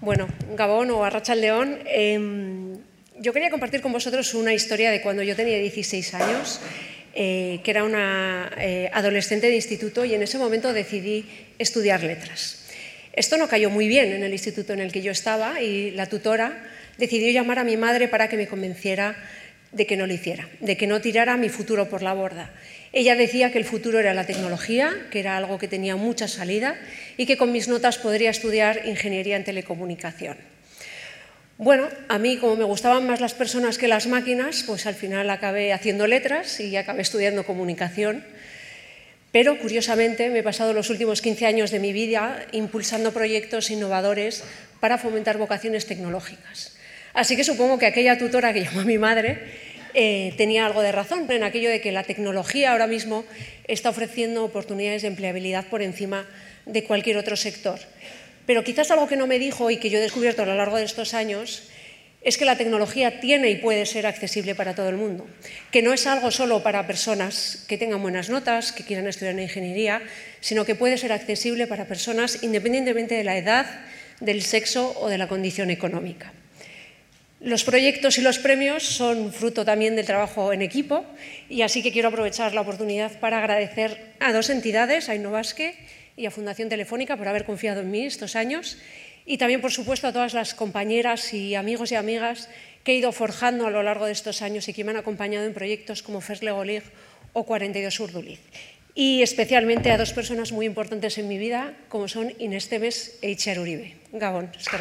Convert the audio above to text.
Bueno, Gabón o Arracha León, eh, yo quería compartir con vosotros una historia de cuando yo tenía 16 años, eh, que era una eh, adolescente de instituto y en ese momento decidí estudiar letras. Esto no cayó muy bien en el instituto en el que yo estaba y la tutora decidió llamar a mi madre para que me convenciera de que no lo hiciera, de que no tirara mi futuro por la borda. Ella decía que el futuro era la tecnología, que era algo que tenía mucha salida y que con mis notas podría estudiar ingeniería en telecomunicación. Bueno, a mí como me gustaban más las personas que las máquinas, pues al final acabé haciendo letras y acabé estudiando comunicación. Pero curiosamente me he pasado los últimos 15 años de mi vida impulsando proyectos innovadores para fomentar vocaciones tecnológicas. Así que supongo que aquella tutora que llamó a mi madre eh, tenía algo de razón en aquello de que la tecnología ahora mismo está ofreciendo oportunidades de empleabilidad por encima de cualquier otro sector. Pero quizás algo que no me dijo y que yo he descubierto a lo largo de estos años es que la tecnología tiene y puede ser accesible para todo el mundo, que no es algo solo para personas que tengan buenas notas, que quieran estudiar en ingeniería, sino que puede ser accesible para personas independientemente de la edad, del sexo o de la condición económica. Los proyectos y los premios son fruto también del trabajo en equipo y así que quiero aprovechar la oportunidad para agradecer a dos entidades, a Innovasque y a Fundación Telefónica, por haber confiado en mí estos años y también, por supuesto, a todas las compañeras y amigos y amigas que he ido forjando a lo largo de estos años y que me han acompañado en proyectos como First Lego League o 42 Urduliz. Y especialmente a dos personas muy importantes en mi vida, como son Inés Temes e Itziar Uribe. Gabón, es que.